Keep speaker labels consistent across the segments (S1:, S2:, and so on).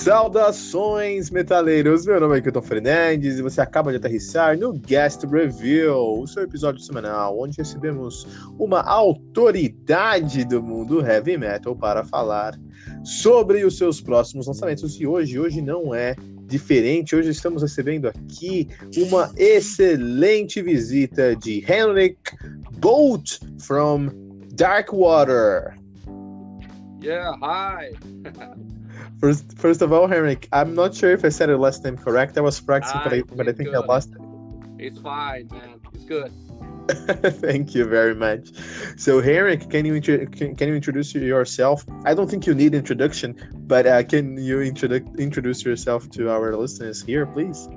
S1: Saudações, metaleiros! Meu nome é Kilton Fernandes e você acaba de aterrissar no Guest Review, o seu episódio semanal, onde recebemos uma autoridade do mundo heavy metal para falar sobre os seus próximos lançamentos. E hoje, hoje não é diferente. Hoje estamos recebendo aqui uma excelente visita de Henrik Bolt from Darkwater.
S2: Yeah, hi.
S1: First, first of all, Henrik, I'm not sure if I said your last name correct. I was practicing, but I, but I think
S2: good.
S1: I lost it.
S2: It's fine, man. It's good.
S1: Thank you very much. So, Henrik, can you can, can you introduce yourself? I don't think you need introduction, but uh, can you introdu- introduce yourself to our listeners here, please?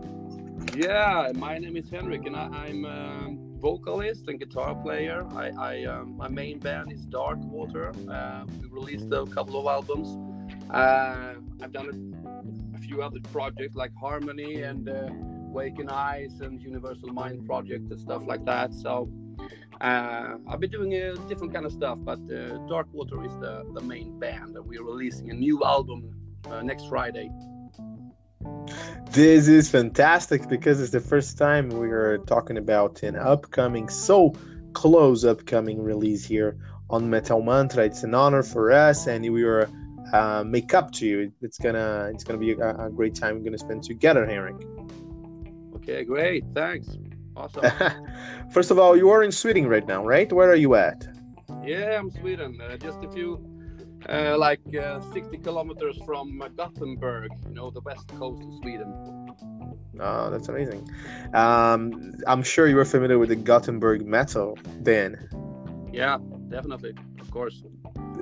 S2: Yeah, my name is Henrik, and I, am a vocalist and guitar player. I, I um, my main band is Darkwater. Uh, we released a couple of albums. Uh, I've done a, a, few other projects like Harmony and uh, Waken Eyes and Universal Mind Project and stuff like that. So uh, I've been doing a different kind of stuff, but uh, Darkwater is the, the main band, and we're releasing a new album uh, next Friday.
S1: This is fantastic because it's the first time we are talking about an upcoming, so close upcoming release here on Metal Mantra. It's an honor for us, and we are uh, make up to you. It's gonna it's gonna be a, a great time we're gonna spend together, Henrik.
S2: Okay, great. Thanks. Awesome.
S1: First of all, you are in Sweden right now, right? Where are you at?
S2: Yeah, I'm Sweden. Uh, just a few, uh, like uh, 60 kilometers from Gothenburg. You know, the west coast of Sweden.
S1: Oh, that's amazing. Um, I'm sure you are familiar with the Gothenburg metal, then.
S2: Yeah, definitely. Of course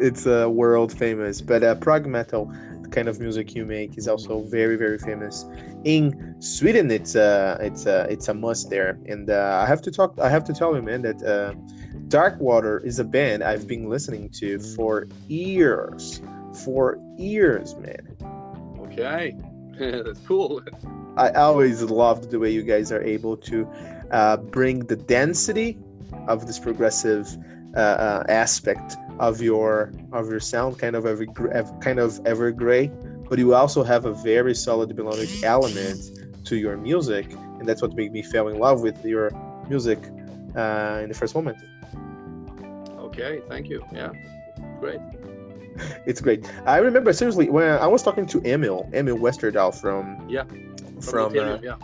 S1: it's uh, world famous. But uh, prog metal, the kind of music you make, is also very very famous in Sweden. It's uh, it's uh, it's a must there. And uh, I have to talk. I have to tell you, man, that uh, Darkwater is a band I've been listening to for years, for years, man.
S2: Okay, that's cool.
S1: I always loved the way you guys are able to uh, bring the density of this progressive uh, uh, aspect of your of your sound, kind of every kind of ever gray, but you also have a very solid melodic element to your music, and that's what made me fall in love with your music uh, in the first moment.
S2: Okay, thank you. Yeah, great.
S1: It's great. I remember seriously when I was talking to Emil, Emil Westerdahl from
S2: yeah,
S1: from,
S2: from uh, yeah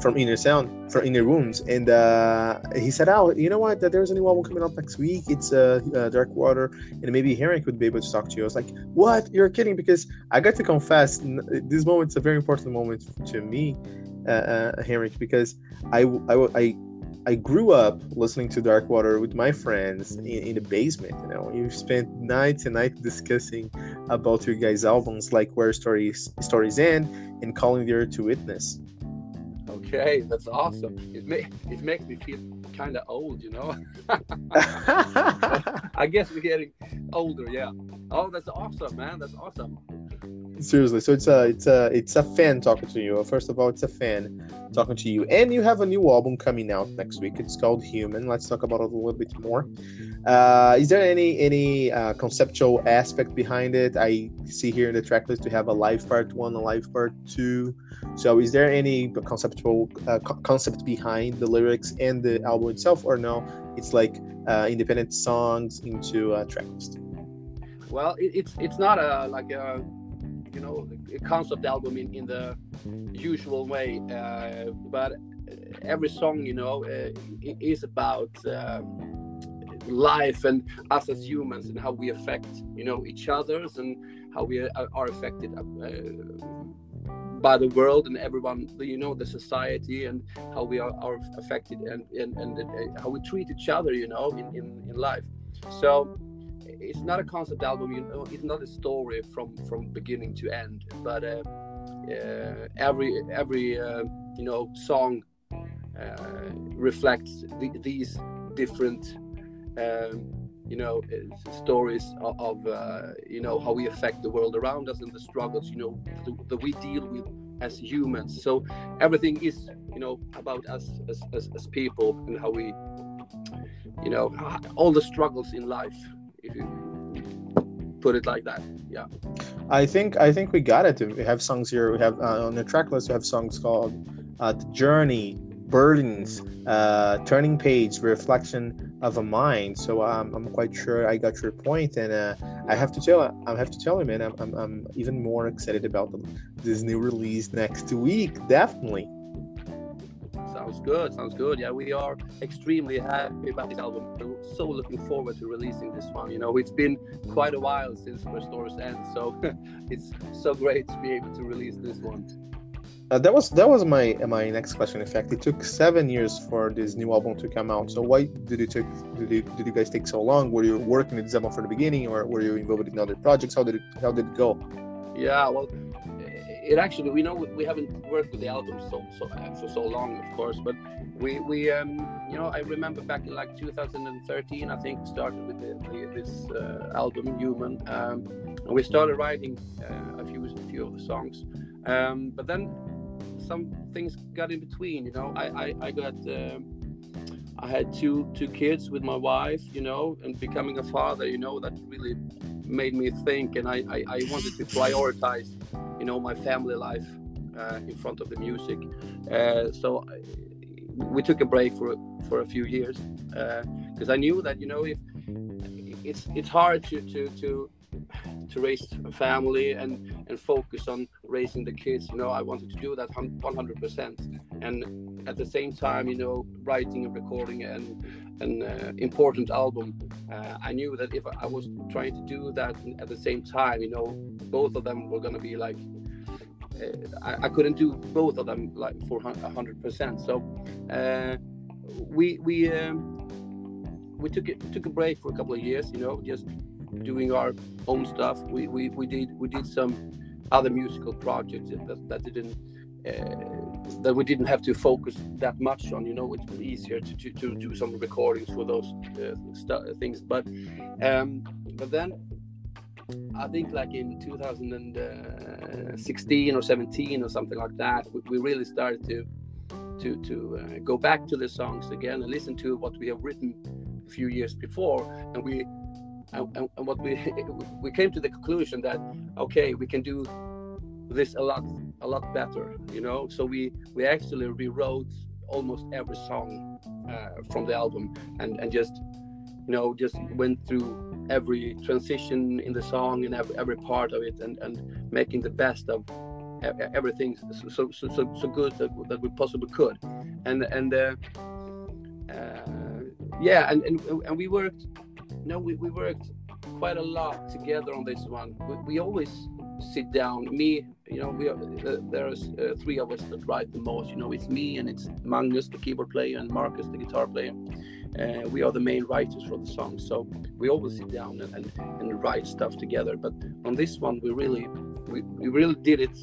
S1: from Inner Sound, from Inner Wounds, and uh, he said, "Oh, you know what? That there's a new album coming out next week. It's uh, uh, Darkwater, and maybe Henrik would be able to talk to you." I was like, "What? You're kidding?" Because I got to confess, this moment's a very important moment to me, uh, uh, Henrik, because I, I, I I grew up listening to Darkwater with my friends in, in, the basement. You know, you spent nights and nights discussing about your guys' albums, like Where Stories Stories End and Calling the Earth to Witness.
S2: Okay, that's awesome. It may it mm. makes me feel kind of old, you know. I guess we're getting older, yeah. Oh, that's awesome, man. That's awesome.
S1: Seriously, so it's a it's a it's a fan talking to you. First of all, it's a fan talking to you, and you have a new album coming out next week. It's called Human. Let's talk about it a little bit more. Uh, is there any any uh, conceptual aspect behind it? I see here in the tracklist we have a live part one, a live part two. So, is there any conceptual uh, co- concept behind the lyrics and the album itself, or no? It's like uh, independent songs into a tracklist.
S2: Well, it, it's it's not a like a you know concept album in, in the usual way, uh, but every song you know uh, is about. Um, life and us as humans and how we affect you know each others and how we are affected uh, by the world and everyone you know the society and how we are, are affected and, and and how we treat each other you know in, in, in life so it's not a concept album you know it's not a story from from beginning to end but uh, uh, every every uh, you know song uh, reflects the, these different um, you know stories of, of uh, you know how we affect the world around us and the struggles you know that we deal with as humans. So everything is you know about us as, as, as people and how we you know all the struggles in life if you put it like that yeah
S1: i think i think we got it we have songs here we have uh, on the track list we have songs called uh, the journey burdens, uh, turning page, reflection of a mind. So um, I'm quite sure I got your point, and uh, I have to tell, I have to tell you, man, I'm, I'm, I'm even more excited about this new release next week. Definitely.
S2: Sounds good. Sounds good. Yeah, we are extremely happy about this album. We're so looking forward to releasing this one. You know, it's been quite a while since Where Stories End, so it's so great to be able to release this one.
S1: Uh, that was that was my my next question. In fact, it took seven years for this new album to come out. So why did it take did you, did you guys take so long? Were you working with this album from the beginning, or were you involved in other projects? How did it how did it go?
S2: Yeah, well, it actually we know we haven't worked with the album so so uh, for so long, of course, but we we um you know I remember back in like 2013, I think started with the, the, this uh, album Human, um, and we started writing uh, a few a few of the songs, um, but then some things got in between. You know, I I, I got um, I had two two kids with my wife. You know, and becoming a father. You know, that really made me think, and I I, I wanted to prioritize. You know, my family life uh, in front of the music. Uh, so I, we took a break for for a few years because uh, I knew that you know if it's it's hard to to to to raise a family and and focus on raising the kids. You know i wanted to do that 100% and at the same time you know writing and recording an an uh, important album. Uh, i knew that if i was trying to do that at the same time you know both of them were going to be like uh, I, I, couldn't do both of them like for 100% so uh, we we um, we took it took a break for a couple of years you know just doing our own stuff. We, we, we did we did some other musical projects that, that didn't uh, that we didn't have to focus that much on. You know, it's easier to, to, to do some recordings for those uh, st- things. But um, but then I think like in 2016 or 17 or something like that, we, we really started to to to uh, go back to the songs again and listen to what we have written a few years before, and we and, and, and what we we came to the conclusion that okay we can do this a lot a lot better you know? So we we actually rewrote almost every song uh, from the album and and just you know just went through every transition in the song and every, every part of it and and making the best of everything so so so, so good that, that we possibly could. And and uh, uh, yeah and, and and we worked no, we, we worked quite a lot together on this one. We, we always sit down. Me, you know, we are, uh, there's uh, three of us that write the most. You know, it's me and it's Magnus, the keyboard player, and Marcus, the guitar player. Uh, we are the main writers for the song, so we always sit down and, and, and write stuff together. But on this one, we really we, we really did it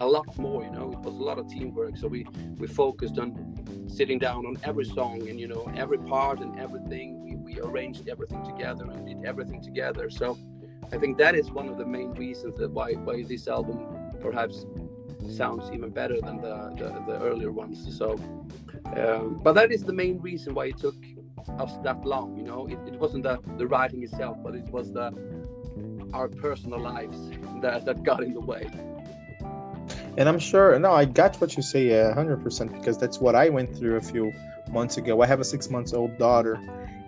S2: a lot more. You know, it was a lot of teamwork. So we we focused on sitting down on every song and you know every part and everything we arranged everything together and did everything together. So I think that is one of the main reasons that why why this album perhaps sounds even better than the the, the earlier ones. So, um, but that is the main reason why it took us that long. You know, it, it wasn't the the writing itself, but it was the our personal lives that that got in the way.
S1: And I'm sure, no, I got what you say uh, 100% because that's what I went through a few months ago. I have a six months old daughter,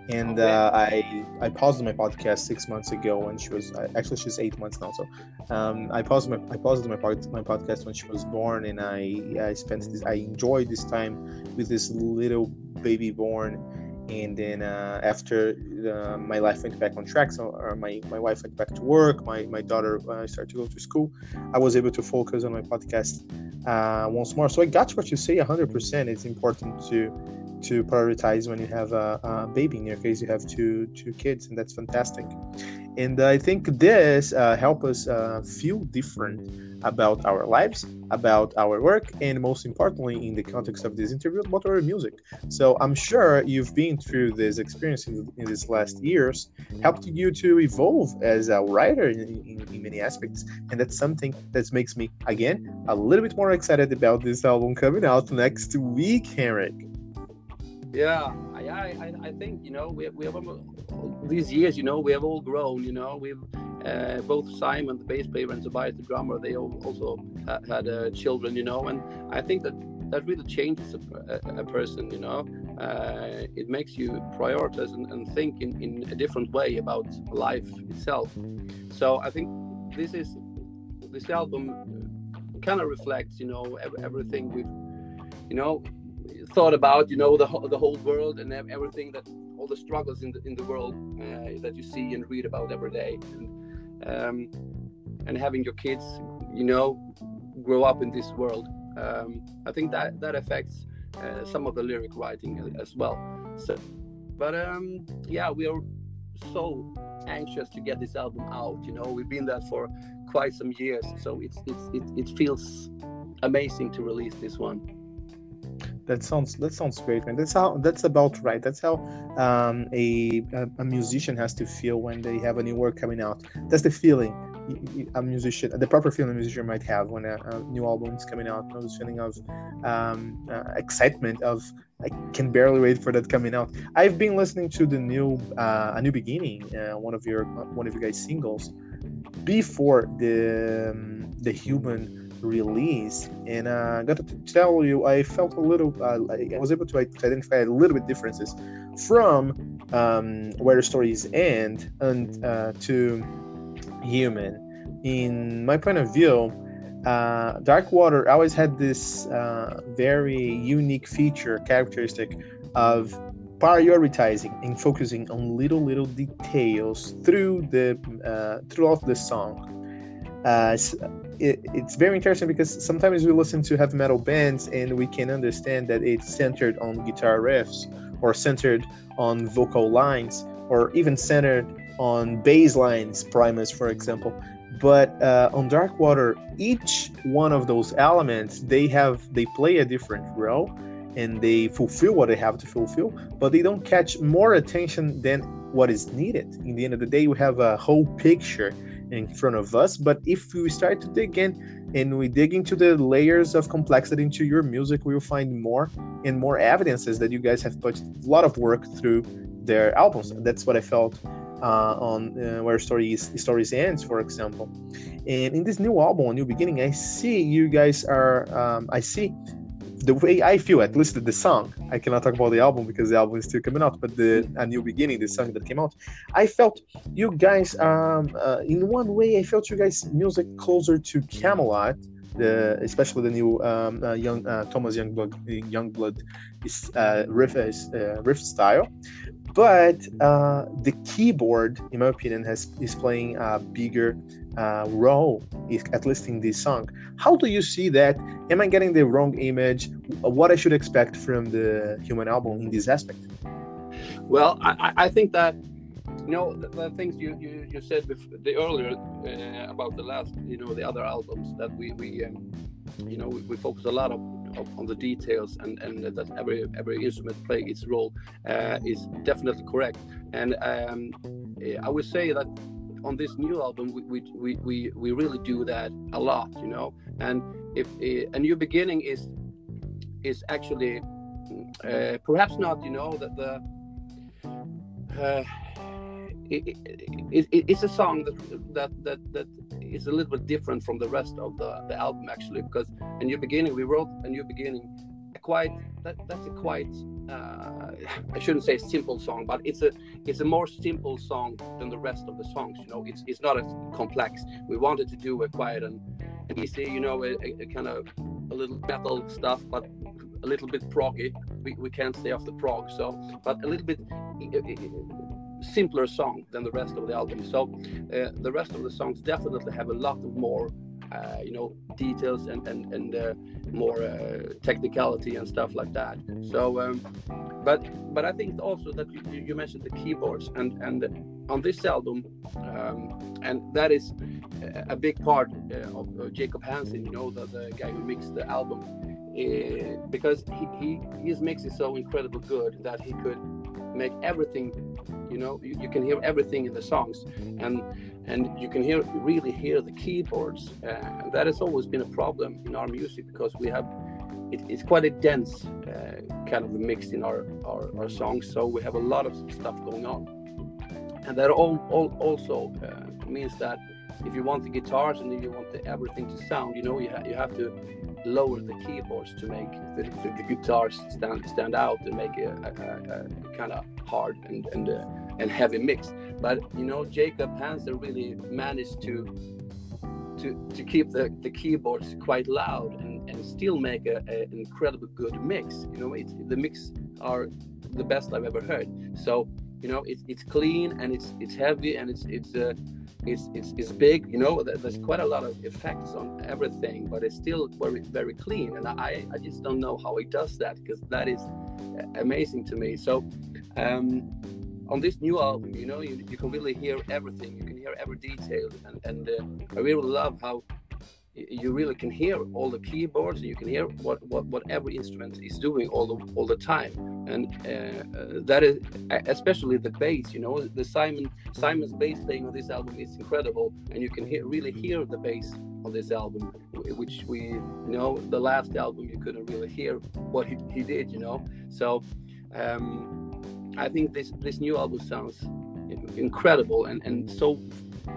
S1: and uh, I I paused my podcast six months ago when she was actually she's eight months now. So um, I paused my I paused my my podcast when she was born, and I I spent this I enjoyed this time with this little baby born. And then uh, after uh, my life went back on track, so my, my wife went back to work, my, my daughter uh, started to go to school, I was able to focus on my podcast uh, once more. So I got what you say 100%. It's important to to prioritize when you have a, a, baby. In your case, you have two two kids, and that's fantastic. And I think this uh, help us uh, feel different about our lives, about our work, and most importantly, in the context of this interview, about our music. So I'm sure you've been through this experience in, in these last years, helped you to evolve as a writer in, in, in many aspects, and that's something that makes me again a little bit more excited about this album coming out next week, Henrik.
S2: Yeah, I, I, I think you know we, we have these years. You know we have all grown. You know we've uh, both Simon, the bass player, and Tobias, the drummer. They also had uh, children. You know, and I think that that really changes a, a, a person. You know, uh, it makes you prioritize and, and think in, in a different way about life itself. So I think this is this album kind of reflects. You know everything we've you know thought about you know the the whole world and everything that all the struggles in the in the world uh, that you see and read about every day. And, um, and having your kids you know grow up in this world um, I think that that affects uh, some of the lyric writing as well. So but um, yeah we are so anxious to get this album out you know. We've been there for quite some years so it's it's it, it feels amazing to release this one
S1: that sounds that sounds great, man. That's how that's about right. That's how um, a, a musician has to feel when they have a new work coming out. That's the feeling a musician, the proper feeling a musician might have when a, a new album is coming out. Those feeling of um, uh, excitement of I can barely wait for that coming out. I've been listening to the new uh, a new beginning, uh, one of your one of your guys singles, before the um, the human release. And uh, got to tell you i felt a little uh, i was able to identify a little bit differences from um, where the stories end and uh, to human. In my point of view uh, Darkwater always had this uh, very unique feature characteristic of prioritizing and focusing on little little details through the uh, throughout the song uh, it, it's very interesting because sometimes we listen to heavy metal bands and we can understand that it's centered on guitar riffs or centered on vocal lines or even centered on bass lines, Primus, for example. But uh, on Darkwater, each one of those elements they have they play a different role and they fulfill what they have to fulfill, but they don't catch more attention than what is needed. In the end of the day, we have a whole picture in front of us. But if we start to dig in and we dig into the layers of complexity into your music, we will find more and more evidences that you guys have put a lot of work through their albums. That's what I felt uh, on uh, where stories stories ends, for example. And in this new album, New Beginning, I see you guys are. Um, I see the way I feel, at least the song, I cannot talk about the album because the album is still coming out, but the A New Beginning, the song that came out, I felt you guys, um, uh, in one way, I felt you guys' music closer to Kamelot. the, especially the new um, uh, young uh, Thomas Youngblood, Youngblood is, uh, riff, is, uh, riff style. But uh, the keyboard, in my opinion, has is playing a bigger uh, role, at least in this song. How do you see that? Am I getting the wrong image? What I should expect from the Human album in this aspect?
S2: Well, I, I think that you know the, the things you, you, you said before, the earlier uh, about the last you know the other albums that we we um, you know we, we, focus a lot of, of, on the details and and that every every instrument play its role uh, is definitely correct and um, I would say that on this new album we, we, we, we, really do that a lot you know? And if uh, a new beginning is is actually uh, perhaps not you know that the uh, it, it, it, it's a song that, that that that is a little bit different from the rest of the, the album actually because a new beginning we wrote a new beginning quite that, that's a quite uh, I shouldn't say simple song but it's a it's a more simple song than the rest of the songs you know? It's it's not as complex. We wanted to do a quiet and, and easy you know a, a, kind of a little metal stuff but a little bit proggy. We, we can't stay off the prog so but a little bit simpler song than the rest of the album. So uh, the rest of the songs definitely have a lot of more, uh, you know, details and and and uh, more uh, technicality and stuff like that. So, um, but but I think also that you, you mentioned the keyboards and and on this album, um, and that is a big part uh, of Jacob Hansen. You know, the, the guy who mixed the album. Uh, because he, he his mix is so incredibly good that he could make everything you know you, you, can hear everything in the songs. And and you can hear really hear the keyboards. Uh, and that has always been a problem in our music because we have it, it's quite a dense uh, kind of mix in our, our, our songs. So we have a lot of stuff going on. And that all, all also uh, means that if you want the guitars and you want the, everything to sound you know you, ha- you have to lower the keyboards to make the, the, the guitars stand stand out and make a, a, a kind of hard and and uh, and heavy mix. But you know, Jacob Hansen really managed to to to keep the, the keyboards quite loud and, and still make a, an incredibly good mix. You know, it's the mix are the best I've ever heard. So you know, it's it's clean and it's it's heavy and it's it's uh, it's, it's, it's big you know there's quite a lot of effects on everything but it's still very very clean. And i i just don't know how he does that because that is amazing to me. So um, on this new album you know you, you can really hear everything. You can hear every detail and, and uh, i really love how you really can hear all the keyboards and you can hear what, what, what every instrument is doing all the all the time. And uh, uh, that is especially the bass you know the simon simon's bass playing on this album is incredible and you can hear really hear the bass on this album which we you know the last album you couldn't really hear what he, he did you know? So um, i think this this new album sounds incredible and and so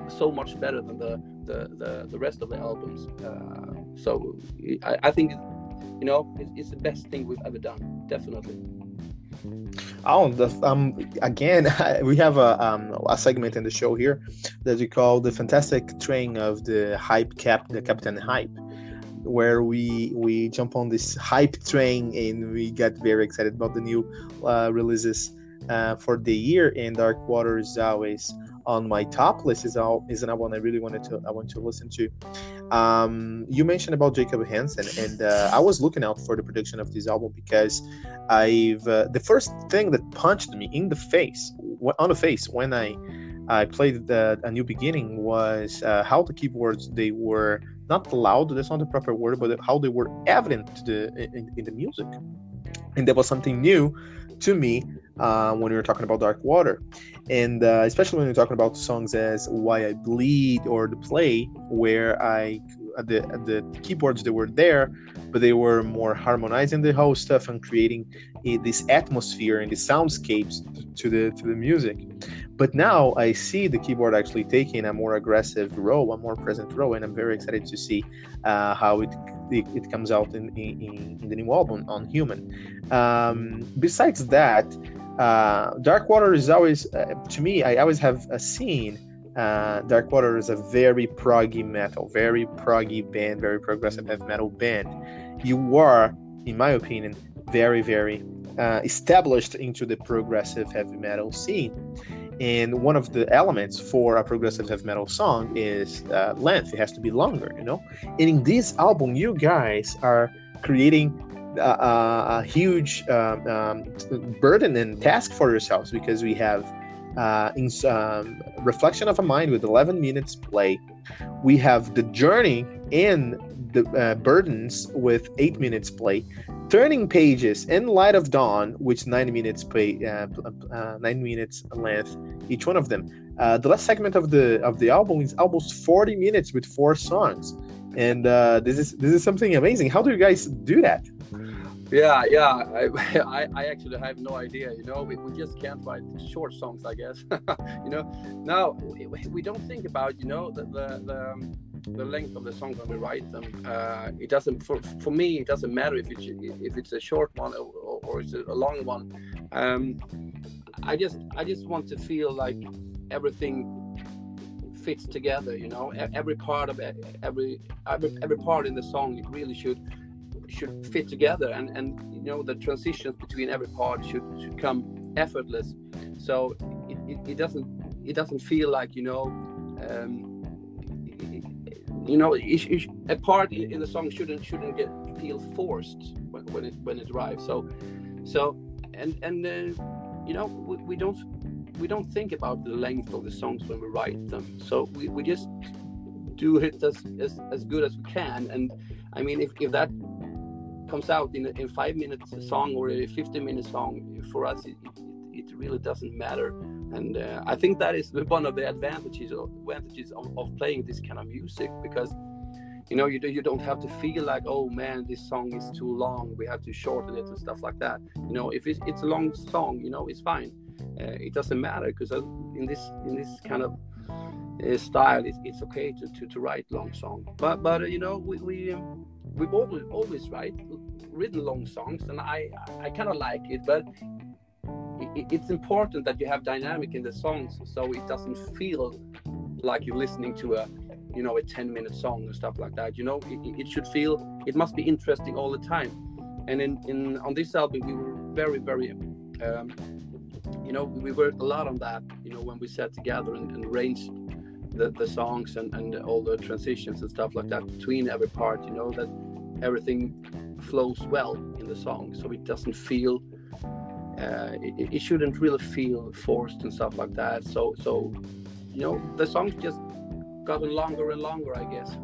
S2: so much better than the the the, the rest of the albums. Uh, so I, I, think you know it's, it's, the best thing we've ever done, definitely.
S1: Oh, the, um, again, we have a um, a segment in the show here that we call the fantastic train of the hype cap, the Captain Hype, where we we jump on this hype train and we get very excited about the new uh, releases uh, for the year. And Dark Water is always on my top list is all is an album I really wanted to I want to listen to. Um, you mentioned about Jacob Hansen, and uh, I was looking out for the production of this album because I've uh, the first thing that punched me in the face on the face when I I played the, a new beginning was uh, how the keyboards they were not loud that's not the proper word but how they were evident to the in, in the music and that was something new to me uh, when we were talking about Darkwater. And uh, especially when we're talking about songs as Why I Bleed or The Play, where I the the keyboards that were there, but they were more harmonizing the whole stuff and creating a, this atmosphere and the soundscapes to the to the music. But now I see the keyboard actually taking a more aggressive role, a more present role, and I'm very excited to see uh, how it, it, it comes out in, in, in the new album on Human. Um, besides that, uh, Darkwater is always, uh, to me, I always have a scene. Uh, Darkwater is a very proggy metal, very proggy band, very progressive heavy metal band. You are, in my opinion, very, very uh, established into the progressive heavy metal scene. And one of the elements for a progressive heavy metal song is uh, length. It has to be longer, you know. And in this album, you guys are creating a, a huge um, um, burden and task for yourselves because we have uh, in, um, reflection of a mind with 11 minutes play we have the journey and the uh, burdens with 8 minutes play turning pages in light of dawn which 9 minutes play uh, uh 9 minutes length each one of them uh, the last segment of the of the album is almost 40 minutes with four songs, and uh, this is this is something amazing. How do you guys do that?
S2: Yeah, yeah. I, I, I actually have no idea. You know, we, we just can't write short songs, I guess. you know, now we, we don't think about you know the the, the, um, the length of the song when we write them. Uh, it doesn't for, for me. It doesn't matter if it's if it's a short one or, or it's a long one. Um, I just I just want to feel like everything fits together. You know, every part of it, every every every part in the song it really should should fit together and and you know the transitions between every part should should come effortless so it, it, it doesn't it doesn't feel like you know um, you know a part in the song shouldn't shouldn't get feel forced when, when it when it arrives. So so and and uh, you know we, we don't we don't think about the length of the songs when we write them. So we, we just do it as, as as good as we can. And i mean if, if that comes out in a in five minutes song or a 15 minute song for us it, it, it really doesn't matter and uh, i think that is one of the advantages advantages of, of, playing this kind of music because you know you, do, you don't have to feel like oh man this song is too long. We have to shorten it and stuff like that. You know if it's, it's a long song you know it's fine. Uh, it doesn't matter because uh, in this in this kind of uh, style it's, it's okay to, to, to write long song. But but uh, you know we, we um, we've always always write written long songs, and I I kind of like it, but it's important that you have dynamic in the songs, so it doesn't feel like you're listening to a you know a 10 minute song and stuff like that you know? It, it should feel it must be interesting all the time. And in, in on this album we were very very um, you know we worked a lot on that you know when we sat together and, and arranged the, the songs and, and all the transitions and stuff like that between every part you know that everything flows well in the song so it doesn't feel uh, it, it, shouldn't really feel forced and stuff like that so so you know the songs just gotten longer and longer i guess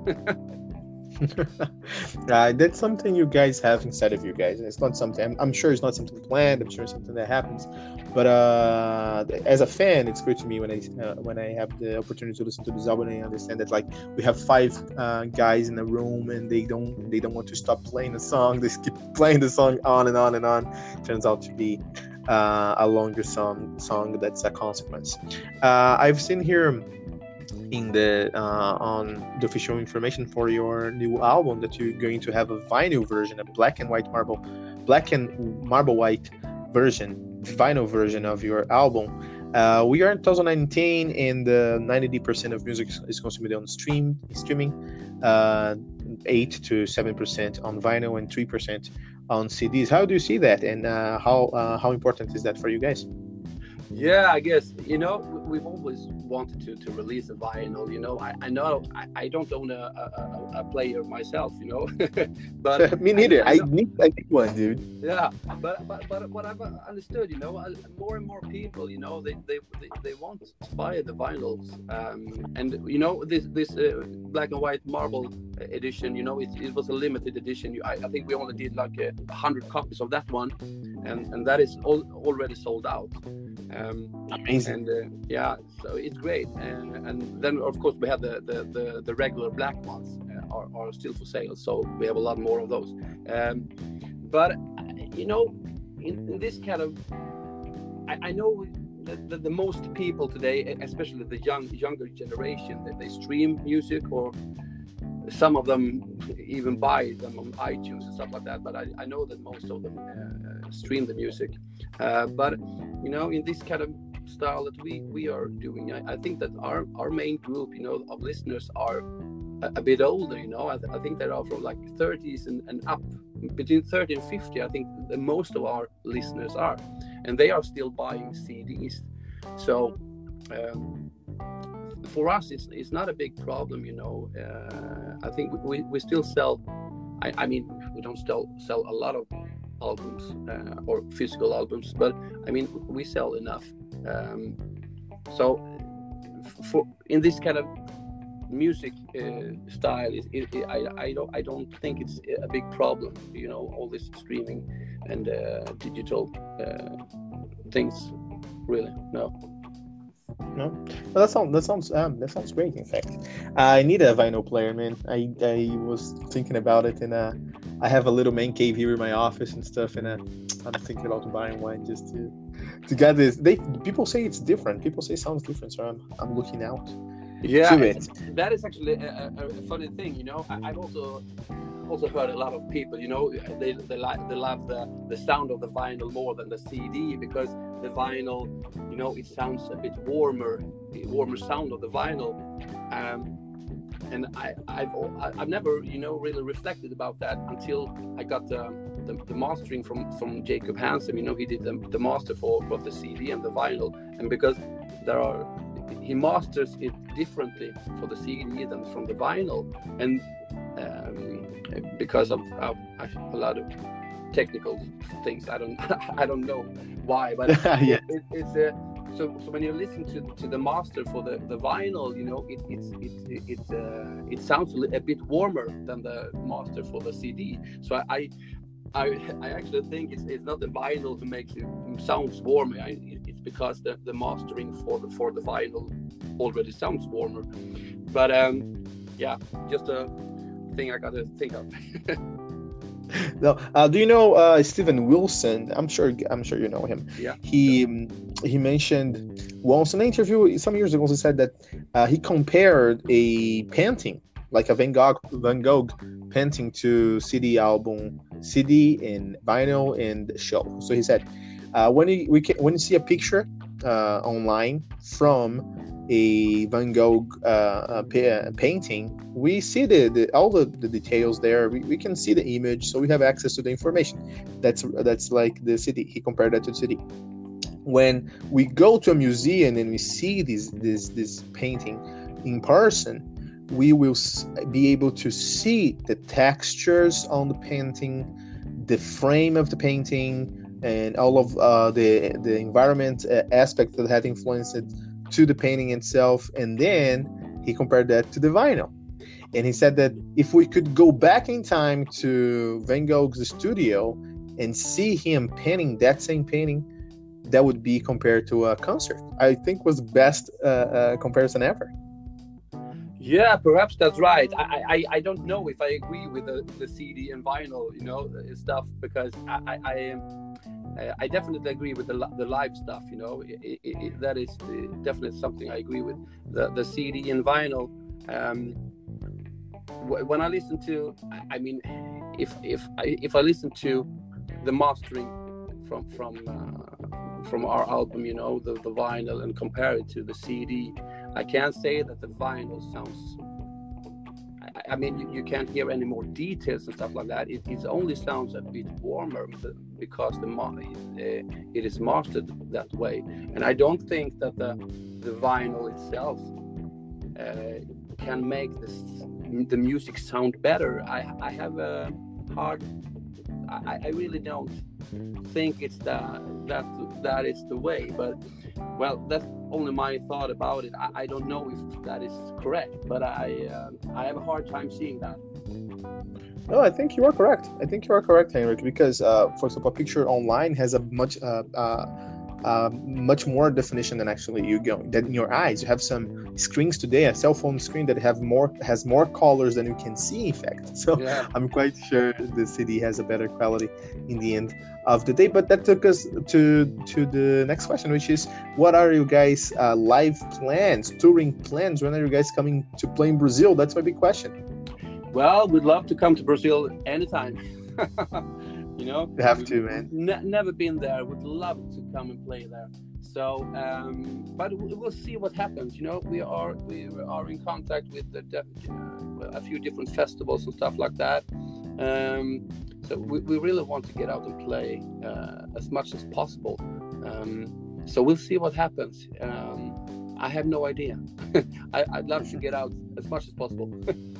S1: uh, that's something you guys have inside of you guys. It's not something. I'm, I'm, sure it's not something planned. I'm sure it's something that happens. But uh, as a fan, it's great to me when I uh, when I have the opportunity to listen to this album and I understand that like we have five uh, guys in a room and they don't they don't want to stop playing the song. They keep playing the song on and on and on. Turns out to be uh, a longer song song that's a consequence. Uh, I've seen here in the uh, on the official information for your new album that you're going to have a vinyl version, a black and white marble, black and marble white version, vinyl version of your album. Uh, we are in 2019, and uh, 90% of music is consumed on stream streaming, uh, eight to seven percent on vinyl, and three percent on CDs. How do you see that, and uh, how uh, how important is that for you guys?
S2: Yeah, I guess you know we've always wanted to to release a vinyl. You know, I, I know I, I don't own a, a, a player myself. You know,
S1: but me neither. I, I, I, need I need one, dude.
S2: Yeah, but but but what I've understood, you know, more and more people, you know, they they they, they want to buy the vinyls, um, and you know this this uh, black and white marble edition. You know, it, it was a limited edition. I, I think we only did like a hundred copies of that one, and and that is all, already sold out.
S1: Um, Amazing.
S2: And uh, yeah, so it's great. And, and then of course we have the the, the, the regular black ones uh, are, are still for sale. So we have a lot more of those. Um, but you know, in, in, this kind of, I, I know that the, the, most people today, especially the young younger generation, that they stream music or some of them even buy them on iTunes and stuff like that. But I, I know that most of them uh, stream the music. Uh, but you know, in this kind of style that we we are doing, I, I think that our our main group, you know, of listeners are a, a bit older. You know, I, I, think they are from like 30s and, and up, between 30 and 50. I think the most of our listeners are, and they are still buying CDs. So. Um, for us, it's it's not a big problem, you know. Uh, I think we, we still sell. I, I mean, we don't sell sell a lot of albums uh, or physical albums, but I mean, we sell enough. Um, so, for in this kind of music uh, style, it, it, it, I I don't I don't think it's a big problem. You know, all this streaming and uh, digital uh, things. Really, no.
S1: No, well, that sounds that sounds um, that sounds great. In fact, I need a vinyl player, man. I I was thinking about it, and uh, I have a little man cave here in my office and stuff, and uh, I'm thinking about buying one just to to get this. They people say it's different. People say it sounds different, so I'm I'm looking out.
S2: Yeah,
S1: to it.
S2: that is actually a, a, a funny thing. You know, I, I've also also heard a lot of people. You know, they they like they love the the sound of the vinyl more than the CD because the vinyl, you know, it sounds a bit warmer, warmer sound of the vinyl. Um, and I, I've, I've never, you know, really reflected about that until I got the, the, the mastering from, from Jacob Hansen. You know, he did the, the master for both the CD and the vinyl. And because there are, he masters it differently for the CD than from the vinyl. And um, because of, of a lot of technical things, I don't, I don't know why, but
S1: yeah.
S2: it, it's a, so, so when you listen to, to the master for the, the vinyl, you know, it it's it it uh, it sounds a bit warmer than the master for the CD. So I I, I actually think it's, it's not the vinyl who makes it sounds warmer. I, it's because the, the mastering for the for the vinyl already sounds warmer. But um, yeah, just a thing I got to think of.
S1: no, uh, do you know uh, Steven Wilson? I'm sure. I'm sure you know him.
S2: Yeah.
S1: He um, he mentioned once in an interview some years ago. He said that uh, he compared a painting, like a Van Gogh Van Gogh painting, to CD album, CD and vinyl and show. So he said, uh, when you, we can, when you see a picture uh, online from a Van Gogh uh, pa- painting, we see the, the all the, the details there. We, we can see the image, so we have access to the information. That's that's like the city. He compared that to the city. When we go to a museum and we see this this this painting in person, we will be able to see the textures on the painting, the frame of the painting, and all of uh, the the environment uh, aspects that had influenced it to the painting itself and then he compared that to the vinyl. And he said that if we could go back in time to van gogh's studio and see him painting that same painting that would be compared to a concert. I think was the best uh, uh, comparison ever.
S2: Yeah perhaps that's right. I, I i don't know if i agree with the, the cd and vinyl you know stuff because i i, I am I definitely agree with the, the live stuff. You know, it, it, it, that is definitely something I agree with. The the CD and vinyl. Um, when I listen to, I mean, if if I, if I listen to the mastering from from uh, from our album, you know, the the vinyl, and compare it to the CD, I can't say that the vinyl sounds I mean, you, you, can't hear any more details and stuff like that. It, it only sounds a bit warmer because the uh, it is mastered that way. And I don't think that the the vinyl itself uh, can make this the music sound better. I I have a hard. I, I really don't think it's that that that is the way, but well, that's only my thought about it. I, I don't know if that is correct, but I uh, I have a hard time seeing that.
S1: No, I think you are correct. I think you are correct, Henrik, because uh, for example, a picture online has a much uh, uh, uh, much more definition than actually you go than your eyes. You have some screens today, a cell phone screen that have more has more colors than you can see. In fact, so
S2: yeah.
S1: I'm quite sure the CD has a better quality in the end of the day. But that took us to to the next question, which is, what are you guys' uh, live plans, touring plans? When are you guys coming to play in Brazil? That's my big question.
S2: Well, we'd love to come to Brazil anytime. you know?
S1: You have to man.
S2: Ne- never been there. Would love to come and play there. So um, but we'll see what happens you know? We are we are in contact with the, uh, a few different festivals and stuff like that. Um, so we, we really want to get out and play uh, as much as possible. Um, so we'll see what happens. Um, i have no idea. I, i'd love to get out as much as possible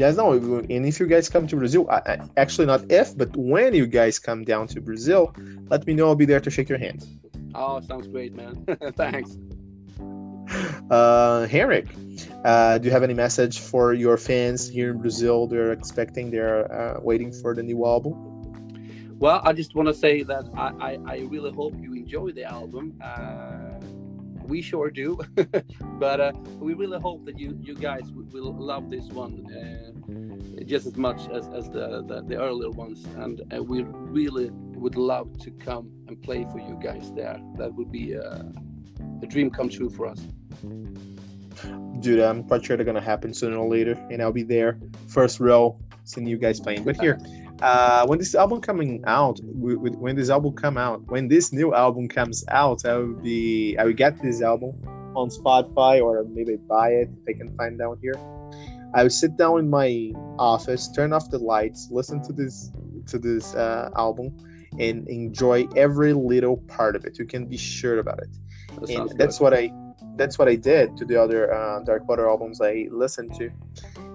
S1: Yes, know. and if you guys come to Brazil, I, actually not if, but when you guys come down to Brazil, let me know. I'll be there to shake your hand.
S2: Oh, sounds great, man. Thanks.
S1: Uh, Henrik, uh, do you have any message for your fans here in Brazil? They're expecting, they're uh, waiting for the new album.
S2: Well, I just want to say that I, I, I really hope you enjoy the album. Uh, we sure do. but uh, we really hope that you you guys will love this one uh, just as much as, as the, the, the earlier ones, and uh, we really would love to come and play for you guys there. That would be uh, a dream come true for us.
S1: Dude, I'm quite sure they're gonna happen sooner or later, and I'll be there, first row, seeing you guys playing. But here, uh, when this album coming out, when this album come out, when this new album comes out, I will be, I will get this album on Spotify or maybe buy it if I can find down here. I will sit down in my office, turn off the lights, listen to this to this uh, album, and enjoy every little part of it. You can be sure about it. That and that's good. what I that's what I did to the other uh, Darkwater albums I listened to.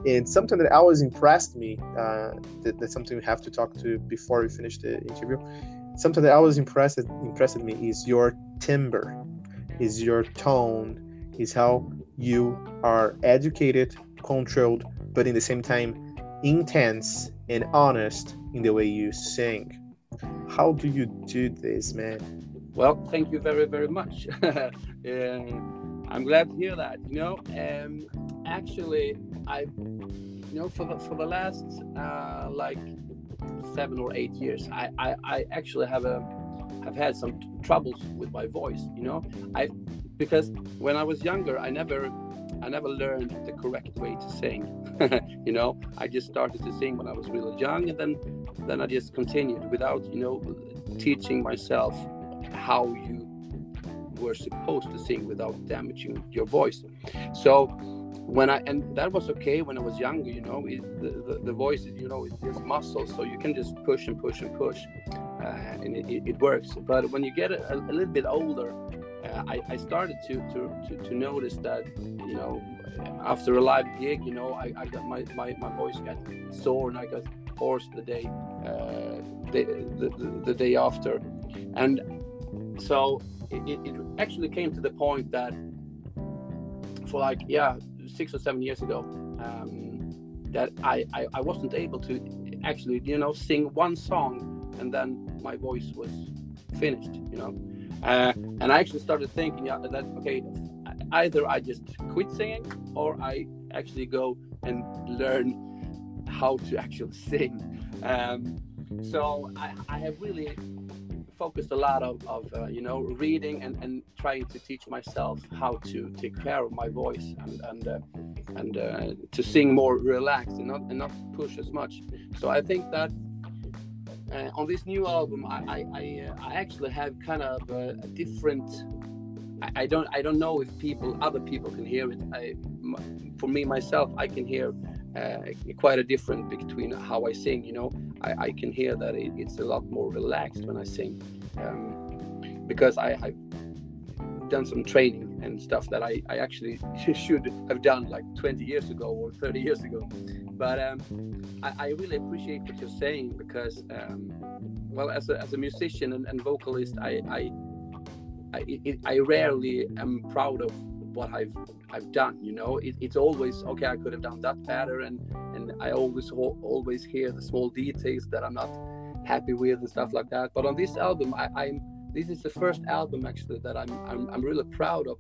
S1: And something that always impressed me, uh, that, that's something we have to talk to before we finish the interview. Something that always impressed impressed me is your timbre, is your tone, is how you are educated, controlled, but in the same time intense and honest in the way you sing. How do you do this, man?
S2: Well, thank you very, very much. I'm glad to hear that. You know, um, actually, I, you know, for the for the last uh, like seven or eight years, I, I, I actually have a have had some troubles with my voice. You know, I because when I was younger, I never I never learned the correct way to sing. you know, I just started to sing when I was really young, and then then I just continued without you know teaching myself how you were supposed to sing without damaging your voice. So when I and that was okay when I was younger, you know, it, the, the, the voice is you know it's muscles, so you can just push and push and push, uh, and it, it, works. But when you get a, a little bit older, uh, I, I started to, to, to to notice that you know after a live gig, you know, I, I got my, my, my voice got sore and I got hoarse the day uh, the, the, the day after, and so it, it actually came to the point that for like yeah six or seven years ago um, that I, I, I wasn't able to actually you know sing one song and then my voice was finished you know? Uh, and I actually started thinking yeah, that okay either I just quit singing or I actually go and learn how to actually sing. Um, so I, I have really focused a lot of, of uh, you know reading and, and trying to teach myself how to take care of my voice and and uh, and uh, to sing more relaxed and not and not push as much. So I think that uh, on this new album, I I, I, uh, I actually have kind of a, a different. I, I, don't I don't know if people other people can hear it. I, for me myself, I can hear uh, quite a difference between how I sing. You know, I, I can hear that it, it's a lot more relaxed when I sing um, because I, have done some training and stuff that I, I actually should have done like 20 years ago or 30 years ago. But um, I, I, really appreciate what you're saying because, um, well, as a, as a musician and, and vocalist, I I, I, I rarely am proud of what I've I've done. You know, it, it's always okay. I could have done that better, and I always always hear the small details that I'm not happy with and stuff like that. But on this album, I, I'm this is the first album actually that I'm I'm, I'm really proud of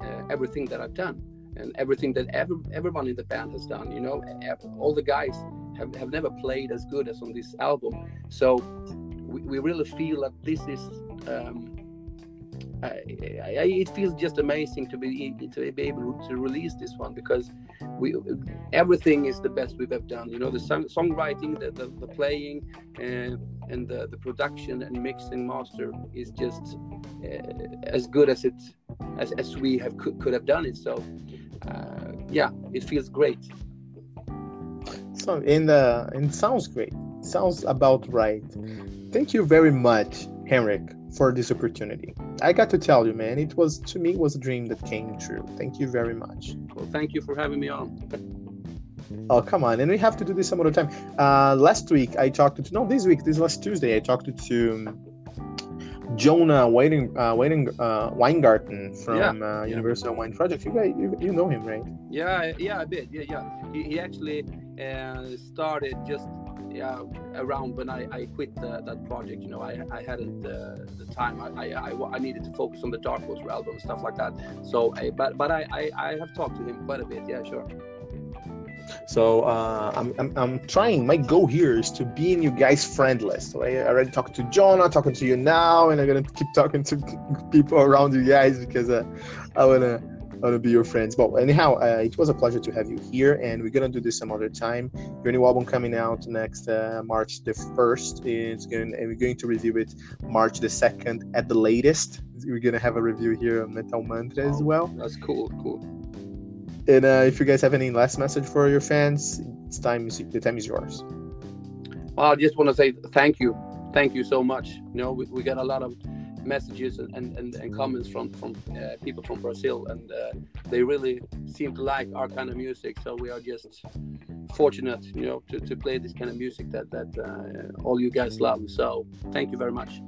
S2: uh, everything that I've done and everything that every, everyone in the band has done. You know, all the guys have, have never played as good as on this album. So we, we really feel that this is um, I, I, it feels just amazing to be to be able to release this one because we everything is the best we've ever done. You know, the song, songwriting, the, the, the playing, and and the, the production and mixing master is just uh, as good as it as, as we have could, could have done it. So uh, yeah, it feels great.
S1: So in the it sounds great. Sounds about right. Thank you very much, Henrik for this opportunity. I got to tell you, man, it was to me was a dream that came true. Thank you very much.
S2: Well, thank you for having me on.
S1: Oh come on, and we have to do this some other time. Uh, last week I talked to no, this week, this last Tuesday I talked to um, Jonah Waiting, uh, Waiting, uh, Weingarten from yeah, uh, Universal yeah. Wine Project. You guys, you, you know him, right?
S2: Yeah, yeah, a bit. Yeah, yeah. He, he actually uh, started just yeah around when I, I quit the, that project. You know, I, I hadn't uh, the time. I, I, I, I needed to focus on the Dark Darkwater album and stuff like that. So, I, but but I, I I have talked to him quite a bit. Yeah, sure.
S1: So uh, I'm, I'm, I'm trying. My goal here is to be in you guys' friend list. So I already talked to Jonah, talking to you now, and I'm gonna keep talking to people around you guys because uh, I wanna I wanna be your friends. But anyhow, uh, it was a pleasure to have you here, and we're gonna do this some other time. Your new album coming out next uh, March the first. It's going and we're going to review it March the second at the latest. We're gonna have a review here on Metal Mantra as well.
S2: That's cool. Cool.
S1: And uh, if you guys have any last message for your fans, it's time. The time is yours.
S2: Well, I just want to say thank you, thank you so much. You know, we, we got a lot of messages and, and, and comments from from uh, people from Brazil, and uh, they really seem to like our kind of music. So we are just fortunate, you know, to, to play this kind of music that that uh, all you guys love. So thank you very much.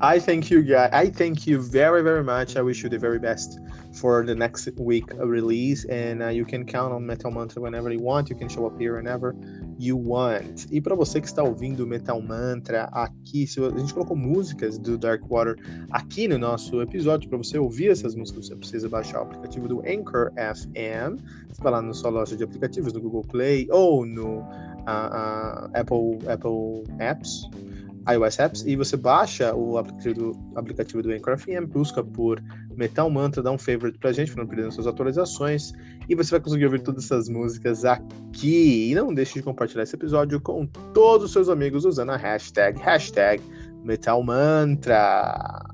S1: I thank you, guys. I thank you very, very much. I wish you the very best for the next week release, and uh, you can count on Metal Mantra whenever you want. You can show up here whenever you want. E para você que está ouvindo Metal Mantra aqui, a gente colocou músicas do Dark Water aqui no nosso episódio. Para você ouvir essas músicas, você precisa baixar o aplicativo do Anchor FM. Você vai lá na sua loja de aplicativos, no Google Play ou no uh, uh, Apple, Apple Apps iOS Apps e você baixa o aplicativo do, aplicativo do Anchor FM, busca por Metal Mantra, dá um favorite pra gente para não perder suas atualizações e você vai conseguir ouvir todas essas músicas aqui. E não deixe de compartilhar esse episódio com todos os seus amigos usando a hashtag, hashtag Metal Mantra.